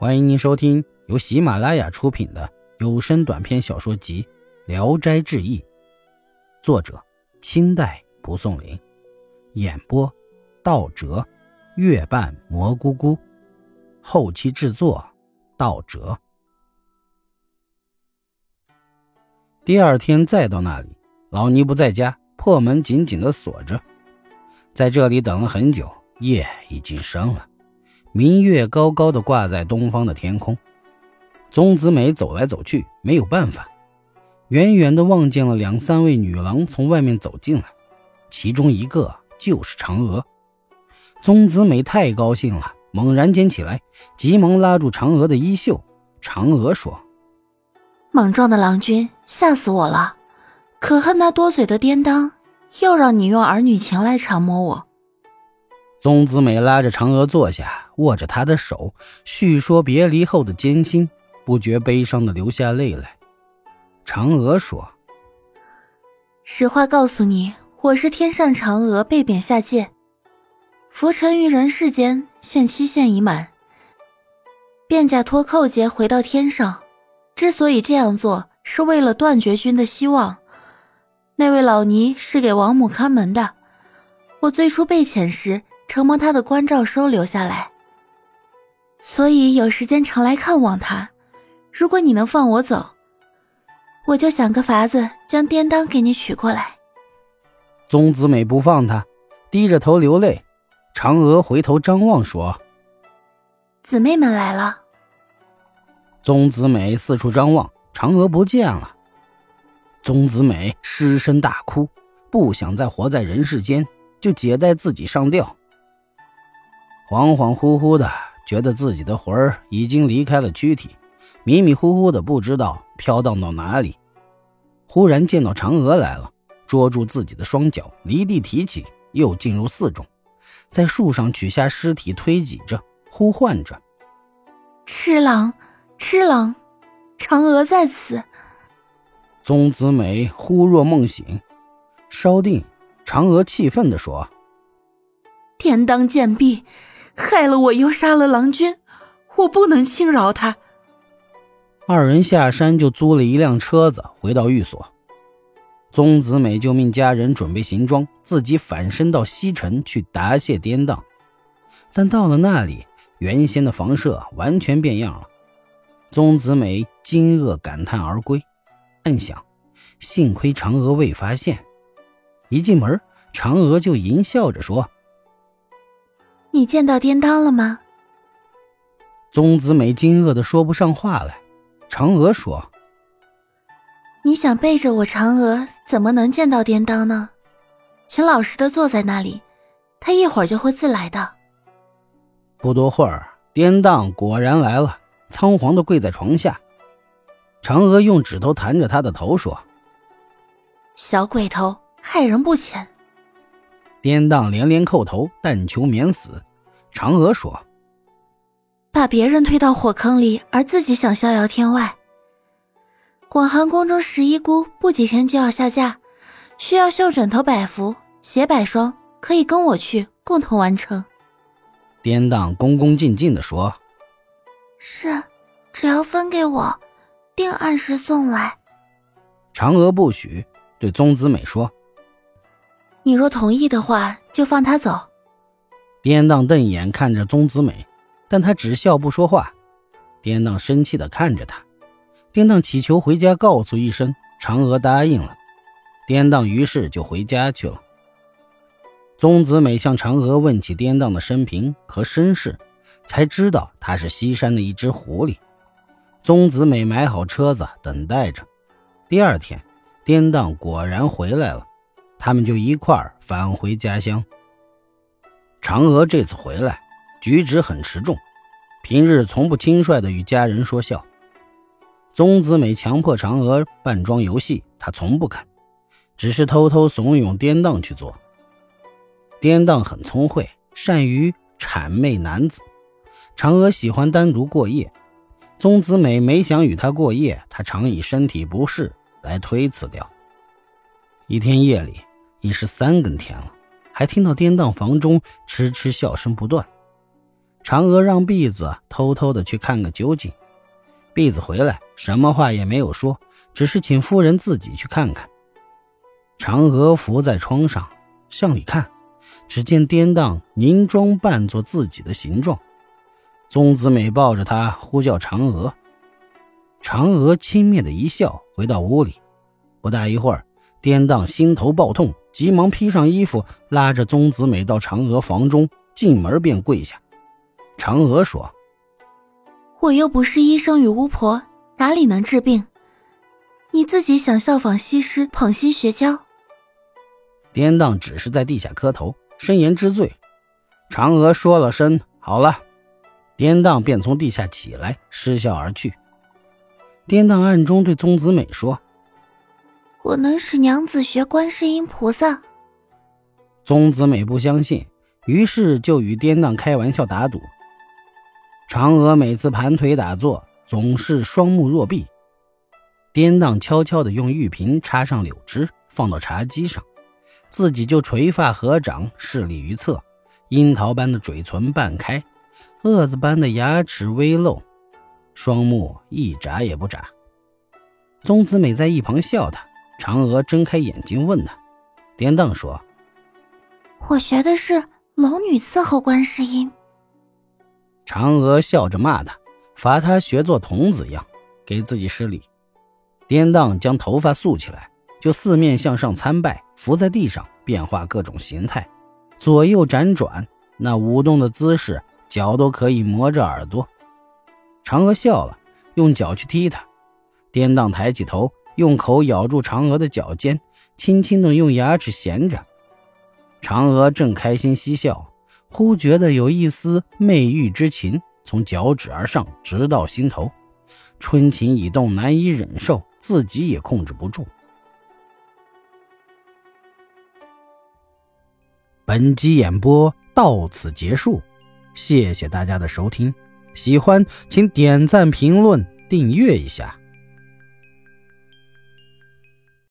欢迎您收听由喜马拉雅出品的有声短篇小说集《聊斋志异》，作者清代蒲松龄，演播道哲、月半蘑菇菇，后期制作道哲。第二天再到那里，老尼不在家，破门紧紧的锁着，在这里等了很久，夜已经深了。明月高高的挂在东方的天空，宗子美走来走去，没有办法，远远的望见了两三位女郎从外面走进来，其中一个就是嫦娥。宗子美太高兴了，猛然间起来，急忙拉住嫦娥的衣袖。嫦娥说：“莽撞的郎君，吓死我了！可恨那多嘴的颠当，又让你用儿女情来缠磨我。”宗子美拉着嫦娥坐下，握着她的手，叙说别离后的艰辛，不觉悲伤的流下泪来。嫦娥说：“实话告诉你，我是天上嫦娥，被贬下界，浮沉于人世间，现期限已满，便假脱寇劫回到天上。之所以这样做，是为了断绝君的希望。那位老尼是给王母看门的，我最初被遣时。”承蒙他的关照收留下来，所以有时间常来看望他。如果你能放我走，我就想个法子将颠当给你娶过来。宗子美不放他，低着头流泪。嫦娥回头张望说：“姊妹们来了。”宗子美四处张望，嫦娥不见了。宗子美失声大哭，不想再活在人世间，就解带自己上吊。恍恍惚惚的，觉得自己的魂儿已经离开了躯体，迷迷糊糊的，不知道飘荡到哪里。忽然见到嫦娥来了，捉住自己的双脚，离地提起，又进入寺中，在树上取下尸体，推挤着，呼唤着：“痴郎，痴郎，嫦娥在此。”宗子美忽若梦醒，稍定，嫦娥气愤地说：“天当贱婢！”害了我，又杀了郎君，我不能轻饶他。二人下山就租了一辆车子，回到寓所。宗子美就命家人准备行装，自己返身到西城去答谢颠当。但到了那里，原先的房舍完全变样了。宗子美惊愕感叹而归，暗想：幸亏嫦娥未发现。一进门，嫦娥就淫笑着说。你见到颠当了吗？宗子美惊愕的说不上话来。嫦娥说：“你想背着我，嫦娥怎么能见到颠当呢？请老实的坐在那里，他一会儿就会自来的。”不多会儿，颠当果然来了，仓皇的跪在床下。嫦娥用指头弹着他的头说：“小鬼头，害人不浅。”颠荡连连叩头，但求免死。嫦娥说：“把别人推到火坑里，而自己想逍遥天外。广寒宫中十一姑不几天就要下嫁，需要绣枕头百幅、鞋百双，可以跟我去，共同完成。”颠荡恭恭敬敬地说：“是，只要分给我，定按时送来。”嫦娥不许，对宗子美说。你若同意的话，就放他走。颠当瞪眼看着宗子美，但他只笑不说话。颠当生气的看着他，颠当祈求回家告诉一声，嫦娥答应了。颠当于是就回家去了。宗子美向嫦娥问起颠当的生平和身世，才知道他是西山的一只狐狸。宗子美买好车子等待着。第二天，颠当果然回来了。他们就一块儿返回家乡。嫦娥这次回来，举止很持重，平日从不轻率的与家人说笑。宗子美强迫嫦娥扮装游戏，她从不肯，只是偷偷怂恿颠当去做。颠当很聪慧，善于谄媚男子。嫦娥喜欢单独过夜，宗子美没想与他过夜，他常以身体不适来推辞掉。一天夜里。已是三更天了，还听到颠荡房中痴痴笑声不断。嫦娥让婢子偷偷的去看个究竟。婢子回来，什么话也没有说，只是请夫人自己去看看。嫦娥伏在窗上，向里看，只见颠荡凝妆扮作自己的形状。宗子美抱着她呼叫嫦娥，嫦娥轻蔑的一笑，回到屋里。不大一会儿，颠荡心头暴痛，急忙披上衣服，拉着宗子美到嫦娥房中，进门便跪下。嫦娥说：“我又不是医生与巫婆，哪里能治病？你自己想效仿西施，捧心学教。”颠荡只是在地下磕头，申言知罪。嫦娥说了声“好了”，颠荡便从地下起来，失笑而去。颠荡暗中对宗子美说：“我能使娘子学观世音菩萨。”宗子美不相信，于是就与颠荡开玩笑打赌。嫦娥每次盘腿打坐，总是双目若闭。颠荡悄悄地用玉瓶插上柳枝，放到茶几上。自己就垂发合掌，势立于侧，樱桃般的嘴唇半开，蛾子般的牙齿微露，双目一眨也不眨。宗子美在一旁笑他，嫦娥睁开眼睛问他，颠荡说：“我学的是龙女伺候观世音。”嫦娥笑着骂他，罚他学做童子样，给自己施礼。颠荡将头发竖起来。就四面向上参拜，伏在地上变化各种形态，左右辗转，那舞动的姿势，脚都可以磨着耳朵。嫦娥笑了，用脚去踢他。颠荡抬起头，用口咬住嫦娥的脚尖，轻轻的用牙齿衔着。嫦娥正开心嬉笑，忽觉得有一丝媚欲之情从脚趾而上，直到心头，春情已动，难以忍受，自己也控制不住。本集演播到此结束，谢谢大家的收听。喜欢请点赞、评论、订阅一下。